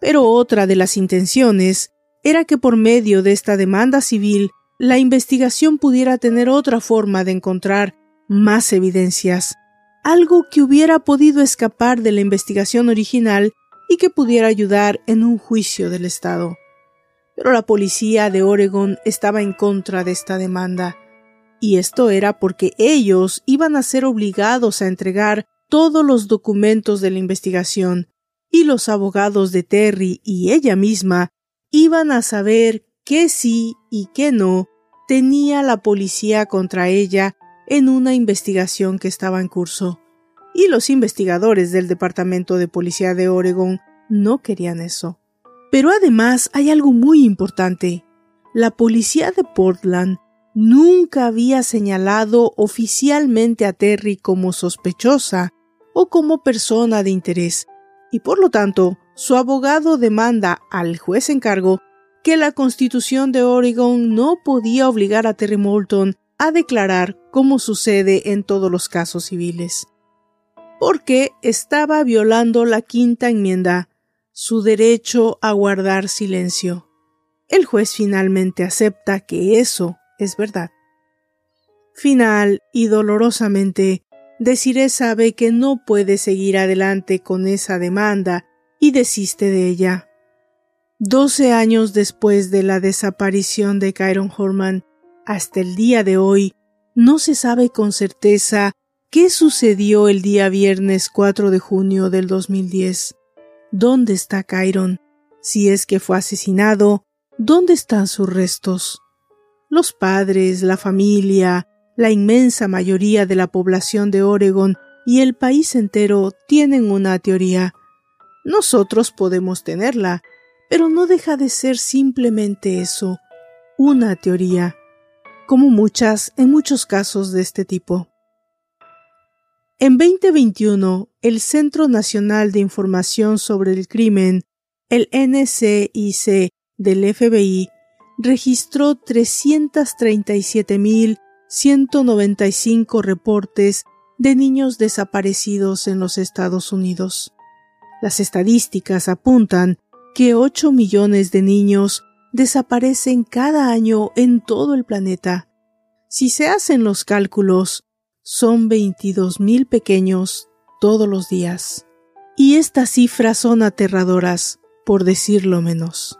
Pero otra de las intenciones era que por medio de esta demanda civil la investigación pudiera tener otra forma de encontrar más evidencias, algo que hubiera podido escapar de la investigación original y que pudiera ayudar en un juicio del Estado pero la policía de Oregon estaba en contra de esta demanda. y esto era porque ellos iban a ser obligados a entregar todos los documentos de la investigación, y los abogados de Terry y ella misma iban a saber qué sí y qué no tenía la policía contra ella en una investigación que estaba en curso. Y los investigadores del Departamento de Policía de Oregon no querían eso. Pero además hay algo muy importante. La policía de Portland nunca había señalado oficialmente a Terry como sospechosa o como persona de interés, y por lo tanto su abogado demanda al juez en cargo que la Constitución de Oregon no podía obligar a Terry Moulton a declarar como sucede en todos los casos civiles, porque estaba violando la quinta enmienda, su derecho a guardar silencio. El juez finalmente acepta que eso es verdad. Final y dolorosamente, Desiree sabe que no puede seguir adelante con esa demanda y desiste de ella. Doce años después de la desaparición de Kyron Horman, hasta el día de hoy, no se sabe con certeza qué sucedió el día viernes 4 de junio del 2010. ¿Dónde está Kyron? Si es que fue asesinado, ¿dónde están sus restos? Los padres, la familia, la inmensa mayoría de la población de Oregon y el país entero tienen una teoría. Nosotros podemos tenerla, pero no deja de ser simplemente eso, una teoría, como muchas en muchos casos de este tipo. En 2021, el Centro Nacional de Información sobre el Crimen, el NCIC del FBI, registró 337.000 195 reportes de niños desaparecidos en los Estados Unidos. Las estadísticas apuntan que 8 millones de niños desaparecen cada año en todo el planeta. Si se hacen los cálculos, son 22 mil pequeños todos los días. Y estas cifras son aterradoras, por decirlo menos.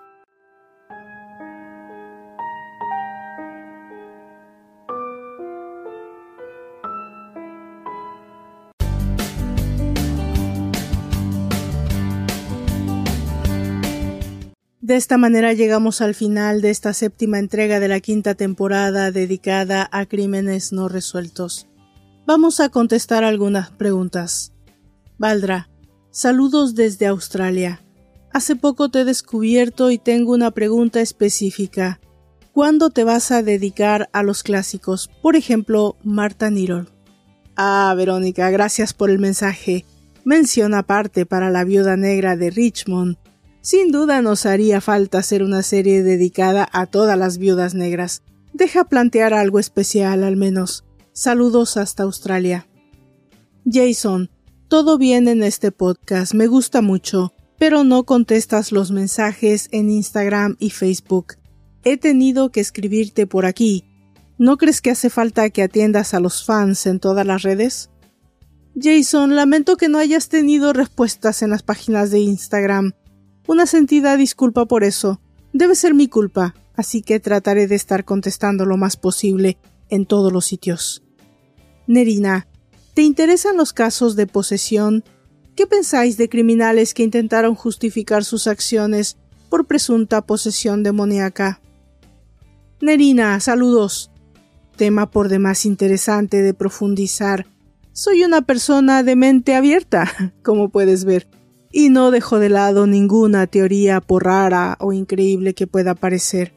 De esta manera llegamos al final de esta séptima entrega de la quinta temporada dedicada a crímenes no resueltos. Vamos a contestar algunas preguntas. Valdra, saludos desde Australia. Hace poco te he descubierto y tengo una pregunta específica. ¿Cuándo te vas a dedicar a los clásicos? Por ejemplo, Marta Nirol. Ah, Verónica, gracias por el mensaje. Mención aparte para la viuda negra de Richmond sin duda nos haría falta hacer una serie dedicada a todas las viudas negras. Deja plantear algo especial al menos. Saludos hasta Australia. Jason, todo bien en este podcast, me gusta mucho, pero no contestas los mensajes en Instagram y Facebook. He tenido que escribirte por aquí. ¿No crees que hace falta que atiendas a los fans en todas las redes? Jason, lamento que no hayas tenido respuestas en las páginas de Instagram. Una sentida disculpa por eso. Debe ser mi culpa, así que trataré de estar contestando lo más posible en todos los sitios. Nerina, ¿te interesan los casos de posesión? ¿Qué pensáis de criminales que intentaron justificar sus acciones por presunta posesión demoníaca? Nerina, saludos. Tema por demás interesante de profundizar. Soy una persona de mente abierta, como puedes ver y no dejó de lado ninguna teoría por rara o increíble que pueda parecer.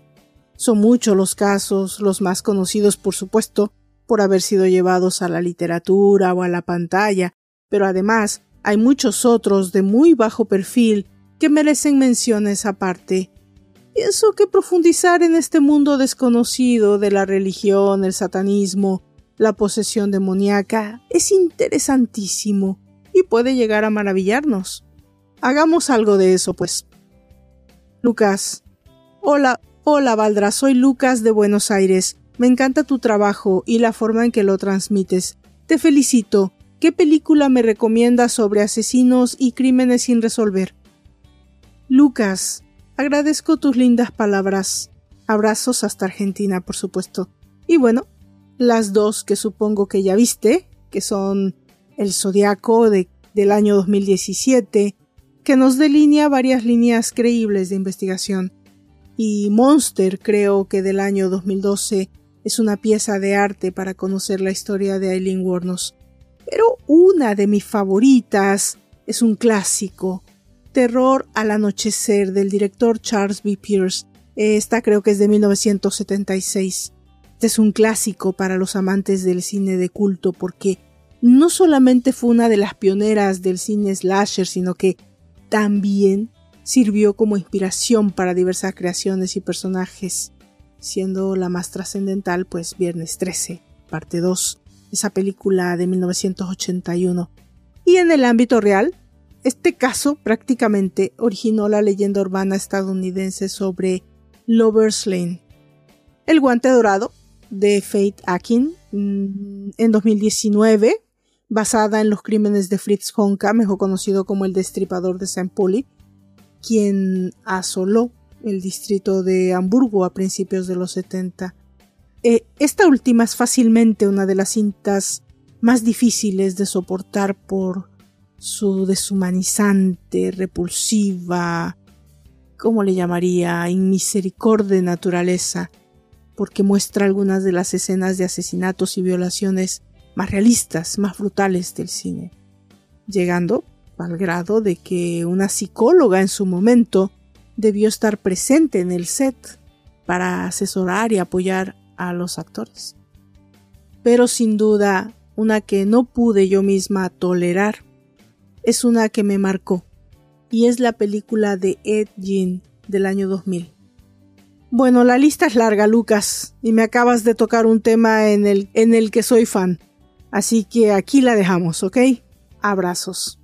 Son muchos los casos, los más conocidos por supuesto, por haber sido llevados a la literatura o a la pantalla, pero además hay muchos otros de muy bajo perfil que merecen menciones aparte. Pienso que profundizar en este mundo desconocido de la religión, el satanismo, la posesión demoníaca es interesantísimo y puede llegar a maravillarnos. Hagamos algo de eso, pues. Lucas. Hola, hola Valdra, soy Lucas de Buenos Aires. Me encanta tu trabajo y la forma en que lo transmites. Te felicito. ¿Qué película me recomiendas sobre asesinos y crímenes sin resolver? Lucas, agradezco tus lindas palabras. Abrazos hasta Argentina, por supuesto. Y bueno, las dos que supongo que ya viste, que son El Zodiaco de, del año 2017, que nos delinea varias líneas creíbles de investigación, y Monster, creo que del año 2012, es una pieza de arte para conocer la historia de Eileen Wuornos. Pero una de mis favoritas es un clásico, Terror al anochecer del director Charles B. Pierce. Esta creo que es de 1976. Este es un clásico para los amantes del cine de culto porque no solamente fue una de las pioneras del cine slasher, sino que también sirvió como inspiración para diversas creaciones y personajes, siendo la más trascendental pues Viernes 13, parte 2, esa película de 1981. Y en el ámbito real, este caso prácticamente originó la leyenda urbana estadounidense sobre Lover's Lane. El guante dorado de Faith Akin mm, en 2019, basada en los crímenes de Fritz Honka, mejor conocido como el destripador de St. Pauli, quien asoló el distrito de Hamburgo a principios de los 70. Eh, esta última es fácilmente una de las cintas más difíciles de soportar por su deshumanizante, repulsiva, ¿cómo le llamaría? inmisericordia naturaleza, porque muestra algunas de las escenas de asesinatos y violaciones más realistas, más brutales del cine, llegando al grado de que una psicóloga en su momento debió estar presente en el set para asesorar y apoyar a los actores. Pero sin duda, una que no pude yo misma tolerar es una que me marcó y es la película de Ed Gein del año 2000. Bueno, la lista es larga, Lucas, y me acabas de tocar un tema en el, en el que soy fan. Así que aquí la dejamos, ¿ok? Abrazos.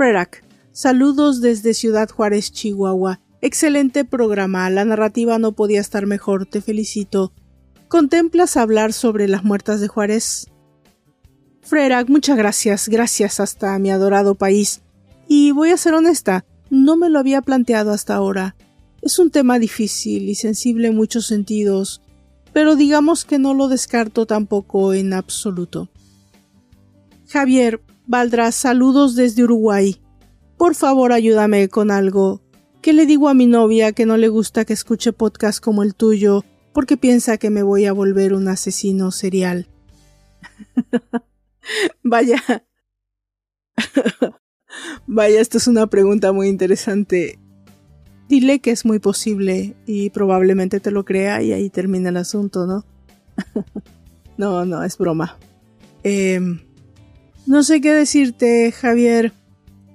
Frerak, saludos desde Ciudad Juárez, Chihuahua. Excelente programa, la narrativa no podía estar mejor, te felicito. ¿Contemplas hablar sobre las muertas de Juárez? Frerak, muchas gracias, gracias hasta mi adorado país. Y voy a ser honesta, no me lo había planteado hasta ahora. Es un tema difícil y sensible en muchos sentidos, pero digamos que no lo descarto tampoco en absoluto. Javier, Valdrás, saludos desde Uruguay. Por favor, ayúdame con algo. ¿Qué le digo a mi novia que no le gusta que escuche podcast como el tuyo porque piensa que me voy a volver un asesino serial? Vaya. Vaya, esto es una pregunta muy interesante. Dile que es muy posible y probablemente te lo crea y ahí termina el asunto, ¿no? no, no, es broma. Em, no sé qué decirte, Javier.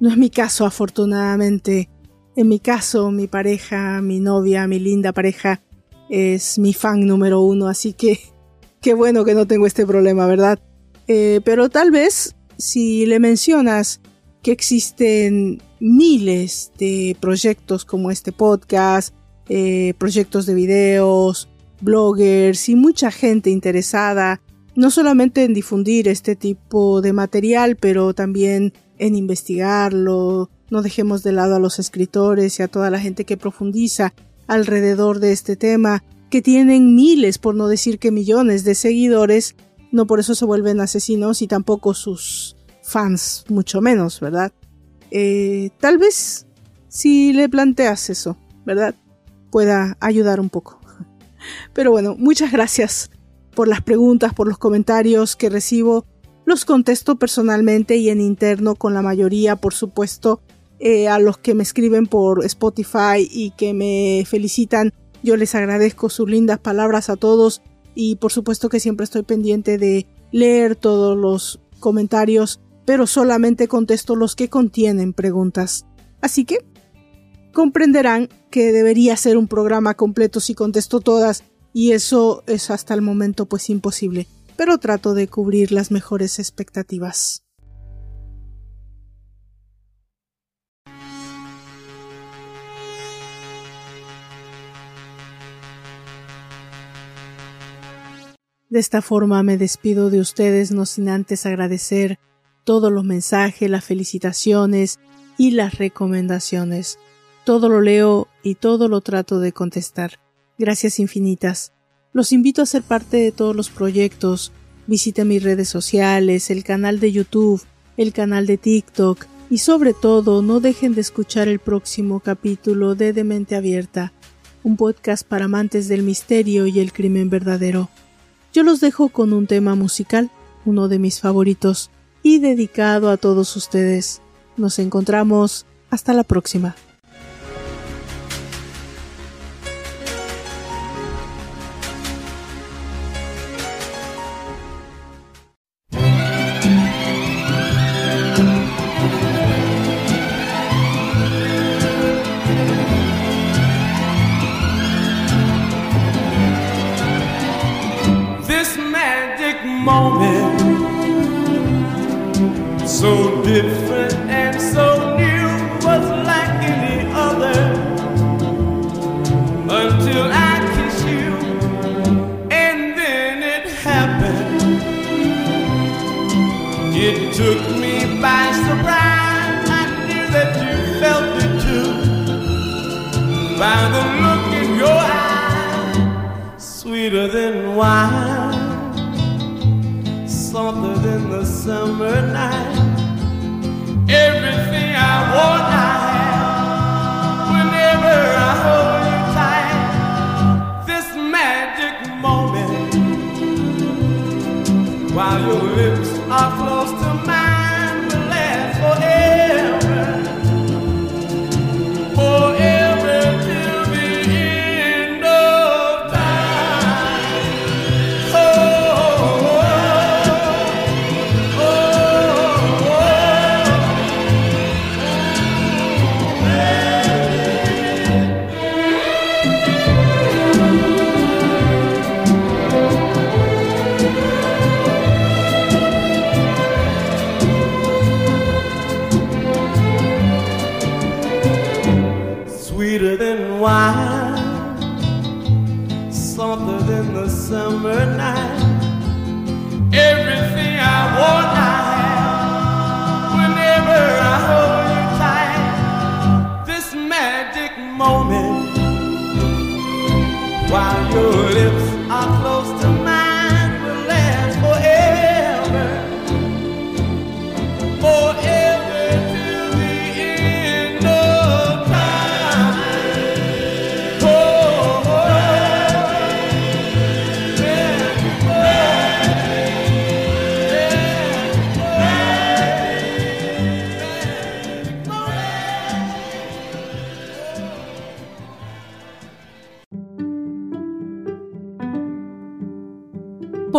No es mi caso, afortunadamente. En mi caso, mi pareja, mi novia, mi linda pareja, es mi fan número uno, así que qué bueno que no tengo este problema, ¿verdad? Eh, pero tal vez si le mencionas que existen miles de proyectos como este podcast, eh, proyectos de videos, bloggers y mucha gente interesada no solamente en difundir este tipo de material, pero también en investigarlo. No dejemos de lado a los escritores y a toda la gente que profundiza alrededor de este tema, que tienen miles, por no decir que millones de seguidores no por eso se vuelven asesinos y tampoco sus fans, mucho menos, ¿verdad? Eh, tal vez si le planteas eso, ¿verdad? Pueda ayudar un poco. Pero bueno, muchas gracias por las preguntas, por los comentarios que recibo. Los contesto personalmente y en interno con la mayoría, por supuesto, eh, a los que me escriben por Spotify y que me felicitan. Yo les agradezco sus lindas palabras a todos y por supuesto que siempre estoy pendiente de leer todos los comentarios, pero solamente contesto los que contienen preguntas. Así que comprenderán que debería ser un programa completo si contesto todas y eso es hasta el momento pues imposible, pero trato de cubrir las mejores expectativas. De esta forma me despido de ustedes no sin antes agradecer todos los mensajes, las felicitaciones y las recomendaciones. Todo lo leo y todo lo trato de contestar. Gracias infinitas. Los invito a ser parte de todos los proyectos. Visite mis redes sociales, el canal de YouTube, el canal de TikTok y sobre todo no dejen de escuchar el próximo capítulo de Demente Abierta, un podcast para amantes del misterio y el crimen verdadero. Yo los dejo con un tema musical, uno de mis favoritos, y dedicado a todos ustedes. Nos encontramos. Hasta la próxima.